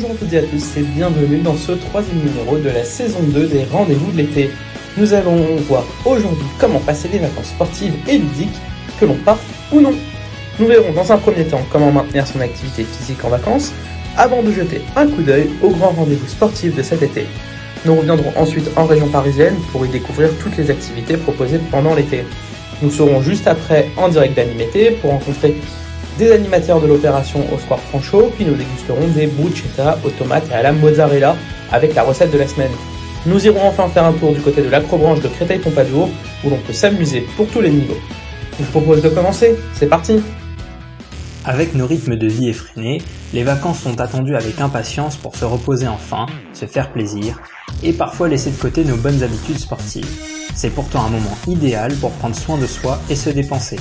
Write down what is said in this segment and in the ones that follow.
Bonjour à toutes et à tous et bienvenue dans ce troisième numéro de la saison 2 des rendez-vous de l'été. Nous allons voir aujourd'hui comment passer des vacances sportives et ludiques, que l'on parte ou non. Nous verrons dans un premier temps comment maintenir son activité physique en vacances, avant de jeter un coup d'œil aux grands rendez-vous sportifs de cet été. Nous reviendrons ensuite en région parisienne pour y découvrir toutes les activités proposées pendant l'été. Nous serons juste après en direct d'Animété pour rencontrer des animateurs de l'opération au Square Francho, puis nous dégusterons des bruschetta aux tomates et à la mozzarella avec la recette de la semaine. Nous irons enfin faire un tour du côté de l'acrobranche de Créteil-Pompadour, où l'on peut s'amuser pour tous les niveaux. Je vous propose de commencer, c'est parti Avec nos rythmes de vie effrénés, les vacances sont attendues avec impatience pour se reposer enfin, se faire plaisir, et parfois laisser de côté nos bonnes habitudes sportives. C'est pourtant un moment idéal pour prendre soin de soi et se dépenser.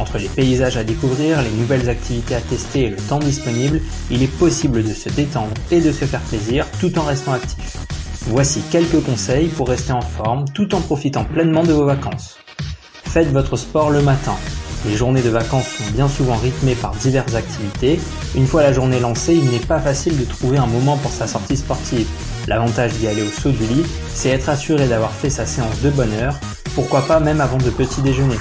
Entre les paysages à découvrir, les nouvelles activités à tester et le temps disponible, il est possible de se détendre et de se faire plaisir tout en restant actif. Voici quelques conseils pour rester en forme tout en profitant pleinement de vos vacances. Faites votre sport le matin. Les journées de vacances sont bien souvent rythmées par diverses activités. Une fois la journée lancée, il n'est pas facile de trouver un moment pour sa sortie sportive. L'avantage d'y aller au saut du lit, c'est être assuré d'avoir fait sa séance de bonne heure, pourquoi pas même avant de petit déjeuner.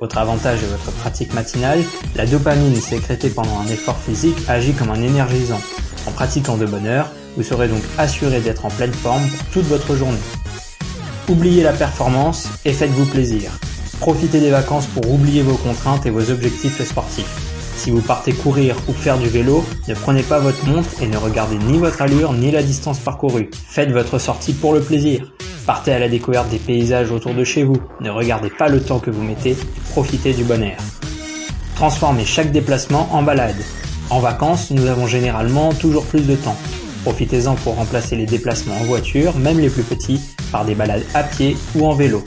Autre avantage de votre pratique matinale, la dopamine sécrétée pendant un effort physique agit comme un énergisant. En pratiquant de bonne heure, vous serez donc assuré d'être en pleine forme pour toute votre journée. Oubliez la performance et faites-vous plaisir. Profitez des vacances pour oublier vos contraintes et vos objectifs sportifs. Si vous partez courir ou faire du vélo, ne prenez pas votre montre et ne regardez ni votre allure ni la distance parcourue. Faites votre sortie pour le plaisir. Partez à la découverte des paysages autour de chez vous, ne regardez pas le temps que vous mettez, profitez du bon air. Transformez chaque déplacement en balade. En vacances, nous avons généralement toujours plus de temps. Profitez-en pour remplacer les déplacements en voiture, même les plus petits, par des balades à pied ou en vélo.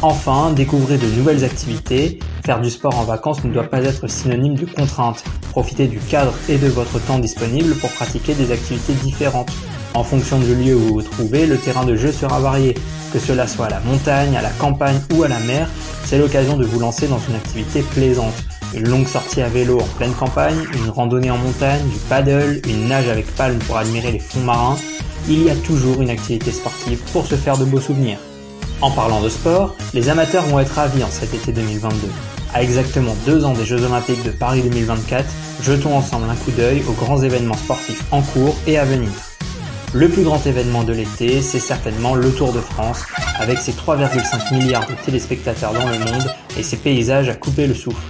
Enfin, découvrez de nouvelles activités. Faire du sport en vacances ne doit pas être synonyme de contrainte. Profitez du cadre et de votre temps disponible pour pratiquer des activités différentes. En fonction du lieu où vous vous trouvez, le terrain de jeu sera varié. Que cela soit à la montagne, à la campagne ou à la mer, c'est l'occasion de vous lancer dans une activité plaisante. Une longue sortie à vélo en pleine campagne, une randonnée en montagne, du paddle, une nage avec palme pour admirer les fonds marins. Il y a toujours une activité sportive pour se faire de beaux souvenirs. En parlant de sport, les amateurs vont être ravis en cet été 2022. À exactement deux ans des Jeux Olympiques de Paris 2024, jetons ensemble un coup d'œil aux grands événements sportifs en cours et à venir. Le plus grand événement de l'été, c'est certainement le Tour de France, avec ses 3,5 milliards de téléspectateurs dans le monde et ses paysages à couper le souffle.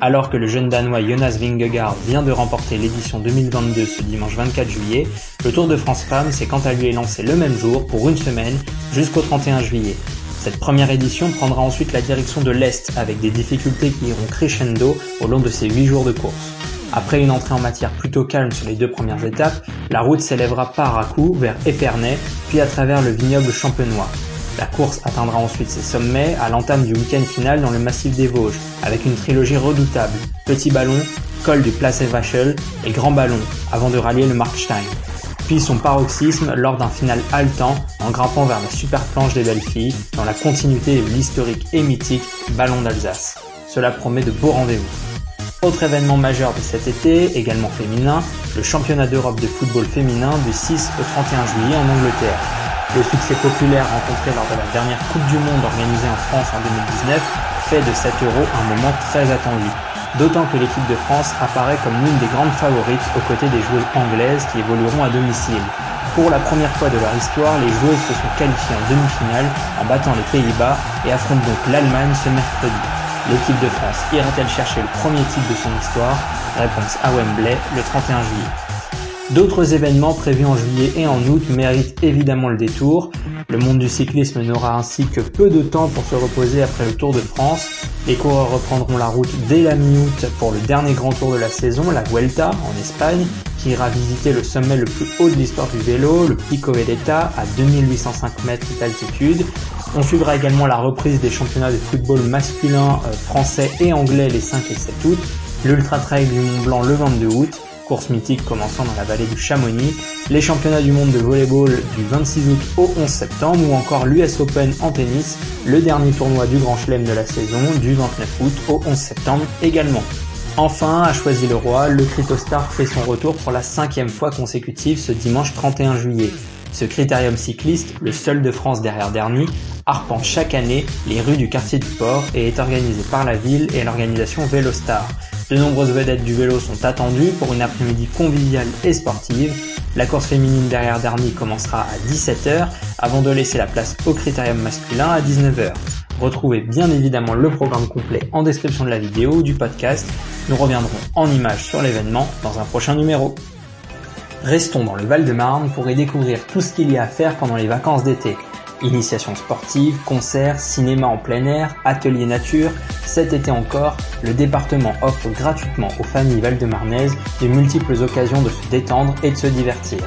Alors que le jeune Danois Jonas Vingegaard vient de remporter l'édition 2022 ce dimanche 24 juillet, le Tour de France Femmes s'est quant à lui lancé le même jour pour une semaine jusqu'au 31 juillet. Cette première édition prendra ensuite la direction de l'Est avec des difficultés qui iront crescendo au long de ces 8 jours de course. Après une entrée en matière plutôt calme sur les deux premières étapes, la route s'élèvera par à coup vers Épernay, puis à travers le vignoble champenois. La course atteindra ensuite ses sommets à l'entame du week-end final dans le massif des Vosges, avec une trilogie redoutable, Petit Ballon, col du Place Vachel et Grand Ballon, avant de rallier le Markstein. Son paroxysme lors d'un final haletant en grimpant vers la super planche des belles filles dans la continuité de l'historique et mythique Ballon d'Alsace. Cela promet de beaux rendez-vous. Autre événement majeur de cet été, également féminin, le championnat d'Europe de football féminin du 6 au 31 juillet en Angleterre. Le succès populaire rencontré lors de la dernière Coupe du Monde organisée en France en 2019 fait de cet euro un moment très attendu. D'autant que l'équipe de France apparaît comme l'une des grandes favorites aux côtés des joueuses anglaises qui évolueront à domicile. Pour la première fois de leur histoire, les joueuses se sont qualifiées en demi-finale en battant les Pays-Bas et affrontent donc l'Allemagne ce mercredi. L'équipe de France ira-t-elle chercher le premier titre de son histoire? Réponse à Wembley le 31 juillet. D'autres événements prévus en juillet et en août méritent évidemment le détour. Le monde du cyclisme n'aura ainsi que peu de temps pour se reposer après le Tour de France. Les coureurs reprendront la route dès la mi-août pour le dernier grand tour de la saison, la Vuelta en Espagne, qui ira visiter le sommet le plus haut de l'histoire du vélo, le Pico Veleta, à 2805 mètres d'altitude. On suivra également la reprise des championnats de football masculin euh, français et anglais les 5 et 7 août, l'Ultra Trail du Mont Blanc le 22 août, course mythique commençant dans la vallée du Chamonix, les championnats du monde de volleyball du 26 août au 11 septembre ou encore l'US Open en tennis, le dernier tournoi du Grand Chelem de la saison du 29 août au 11 septembre également. Enfin, a choisi le roi, le Critostar fait son retour pour la cinquième fois consécutive ce dimanche 31 juillet. Ce critérium cycliste, le seul de France derrière Dernier, arpente chaque année les rues du quartier du port et est organisé par la ville et l'organisation Vélostar. De nombreuses vedettes du vélo sont attendues pour une après-midi conviviale et sportive. La course féminine derrière Darny commencera à 17h avant de laisser la place au critérium masculin à 19h. Retrouvez bien évidemment le programme complet en description de la vidéo ou du podcast. Nous reviendrons en images sur l'événement dans un prochain numéro. Restons dans le Val-de-Marne pour y découvrir tout ce qu'il y a à faire pendant les vacances d'été. Initiation sportive, concerts, cinéma en plein air, ateliers nature, cet été encore, le département offre gratuitement aux familles val-de-marnaises de multiples occasions de se détendre et de se divertir.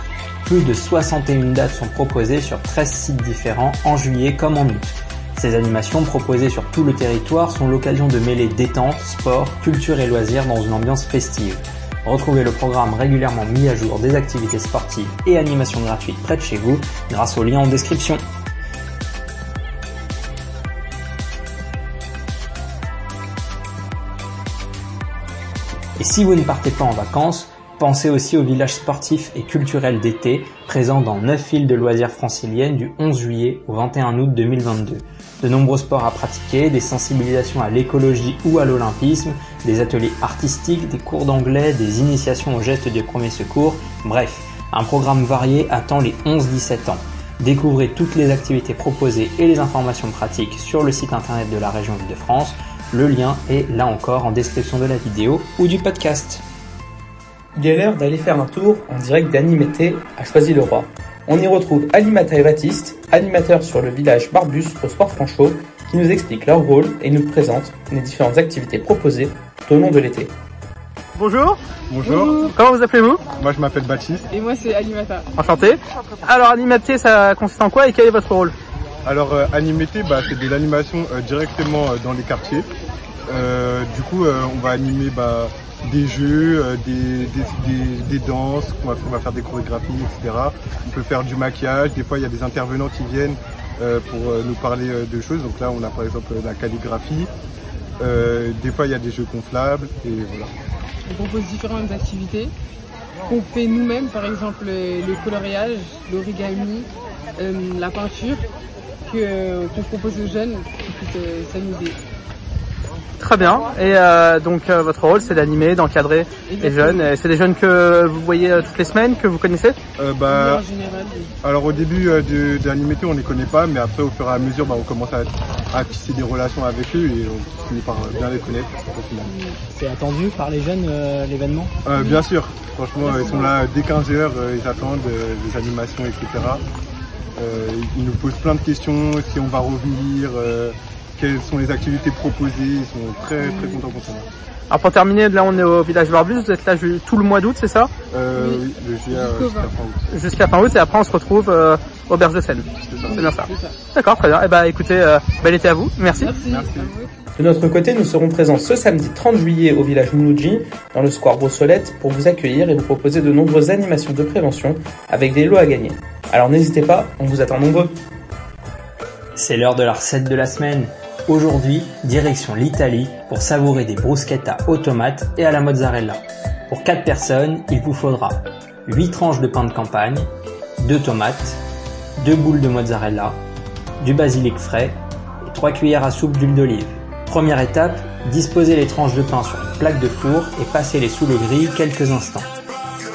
Plus de 61 dates sont proposées sur 13 sites différents en juillet comme en août. Ces animations proposées sur tout le territoire sont l'occasion de mêler détente, sport, culture et loisirs dans une ambiance festive. Retrouvez le programme régulièrement mis à jour des activités sportives et animations gratuites près de chez vous grâce au lien en description. Si vous ne partez pas en vacances, pensez aussi au village sportif et culturel d'été présent dans 9 villes de loisirs franciliennes du 11 juillet au 21 août 2022. De nombreux sports à pratiquer, des sensibilisations à l'écologie ou à l'olympisme, des ateliers artistiques, des cours d'anglais, des initiations aux gestes de premier secours, bref, un programme varié attend les 11-17 ans. Découvrez toutes les activités proposées et les informations pratiques sur le site internet de la région Île-de-France le lien est là encore en description de la vidéo ou du podcast. Il est l'heure d'aller faire un tour en direct d'Animété à Choisy-le-Roi. On y retrouve Alimata et Baptiste, animateurs sur le village Barbus au Sport Franchot, qui nous expliquent leur rôle et nous présentent les différentes activités proposées tout au long de l'été. Bonjour. Bonjour. Comment vous appelez-vous? Moi je m'appelle Baptiste. Et moi c'est Alimata. Enchanté. Alors Animaté ça consiste en quoi et quel est votre rôle? Alors euh, Animété, bah, c'est de l'animation euh, directement euh, dans les quartiers. du coup, on va animer bah, des jeux, des, danses, on va, faire des chorégraphies, etc. On peut faire du maquillage, des fois il y a des intervenants qui viennent pour nous parler de choses. Donc là, on a par exemple la calligraphie. des fois, il y a des jeux gonflables et voilà. On propose différentes activités qu'on fait nous-mêmes, par exemple le coloriage, l'origami, la peinture qu'on propose aux jeunes qui puissent euh, s'amuser. Très bien. Et euh, donc euh, votre rôle, c'est d'animer, d'encadrer les jeunes. C'est des jeunes que vous voyez toutes les semaines, que vous connaissez bah, Alors au début de, de on ne les connaît pas, mais après au fur et à mesure, bah, on commence à, tisser des relations avec eux et on finit par bien les connaître C'est attendu par les jeunes l'événement? Bien sûr. Franchement, ils sont là dès 15 heures, ils attendent les animations, etc. Euh, ils nous posent plein de questions, si on va revenir, euh, quelles sont les activités proposées, ils sont très très contents pour ça. Alors pour terminer, là on est au village Barbus, vous êtes là tout le mois d'août, c'est ça? Euh, oui. le juillet jusqu'à fin août. Jusqu'à fin août et après on se retrouve euh, au Berge de Seine. C'est bien ça. D'accord, très bien. Et eh bah ben, écoutez, euh, bel été à vous. Merci. Merci. De notre côté, nous serons présents ce samedi 30 juillet au village Mouloudji, dans le square Brossolette, pour vous accueillir et vous proposer de nombreuses animations de prévention avec des lots à gagner. Alors n'hésitez pas, on vous attend nombreux. C'est l'heure de la recette de la semaine. Aujourd'hui, direction l'Italie pour savourer des bruschettas aux tomates et à la mozzarella. Pour 4 personnes, il vous faudra 8 tranches de pain de campagne, 2 tomates, 2 boules de mozzarella, du basilic frais et 3 cuillères à soupe d'huile d'olive. Première étape, disposez les tranches de pain sur une plaque de four et passez-les sous le grill quelques instants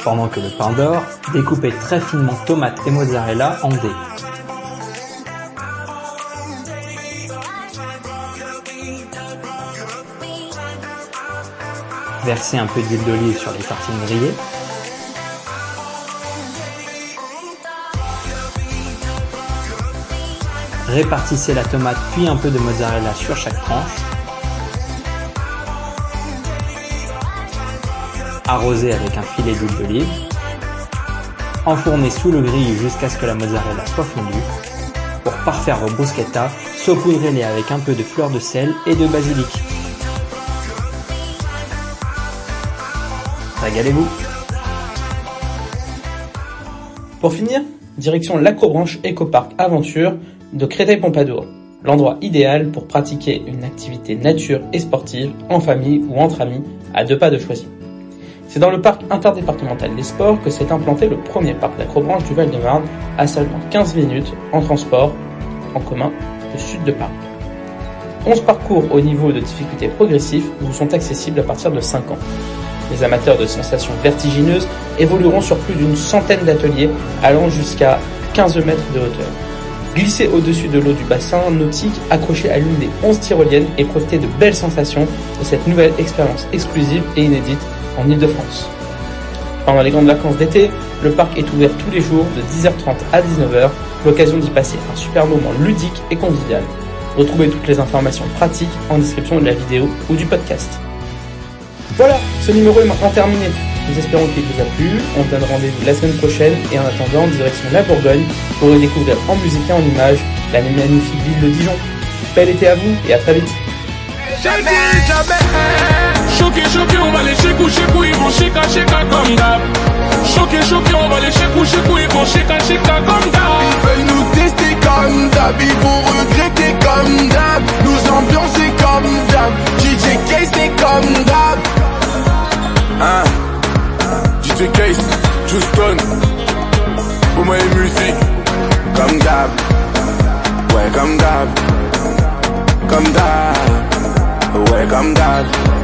pendant que le pain d'or, découpez très finement tomate et mozzarella en dés. Versez un peu d'huile d'olive sur les tartines grillées. Répartissez la tomate puis un peu de mozzarella sur chaque tranche Arrosez avec un filet d'huile d'olive. Enfournez sous le grill jusqu'à ce que la mozzarella soit fondue. Pour parfaire vos bruschettas, saupoudrez-les avec un peu de fleur de sel et de basilic. Régalez-vous Pour finir, direction l'Acrobranche Ecopark Aventure de Créteil-Pompadour, l'endroit idéal pour pratiquer une activité nature et sportive en famille ou entre amis à deux pas de choisir. C'est dans le parc interdépartemental des sports que s'est implanté le premier parc d'acrobranche du Val-de-Marne à seulement 15 minutes en transport en commun au sud de Paris. 11 parcours au niveau de difficulté progressif vous sont accessibles à partir de 5 ans. Les amateurs de sensations vertigineuses évolueront sur plus d'une centaine d'ateliers allant jusqu'à 15 mètres de hauteur. Glissez au-dessus de l'eau du bassin nautique, accroché à l'une des 11 tyroliennes et profitez de belles sensations de cette nouvelle expérience exclusive et inédite en Ile-de-France. Pendant les grandes vacances d'été, le parc est ouvert tous les jours de 10h30 à 19h, l'occasion d'y passer un super moment ludique et convivial. Retrouvez toutes les informations pratiques en description de la vidéo ou du podcast. Voilà, ce numéro est maintenant terminé. Nous espérons qu'il vous a plu. On se donne rendez-vous la semaine prochaine et en attendant, direction la Bourgogne pour y découvrir en musique et en images la magnifique ville de Dijon. Bel été à vous et à très vite. Choqué, choqué, on va les chécou, chécou, ils vont chéka, chéka comme d'hab. Choqué, choqué, on va les chécou, chécou, ils vont chéka, chéka comme d'hab. Ils veulent nous tester comme d'hab, ils vont regretter comme d'hab. Nous ambiancer comme d'hab, DJ Case c'est comme d'hab. Hein? DJ Case, Houston, moi et musique, comme d'hab. Ouais, comme d'hab, comme d'hab, ouais, comme d'hab.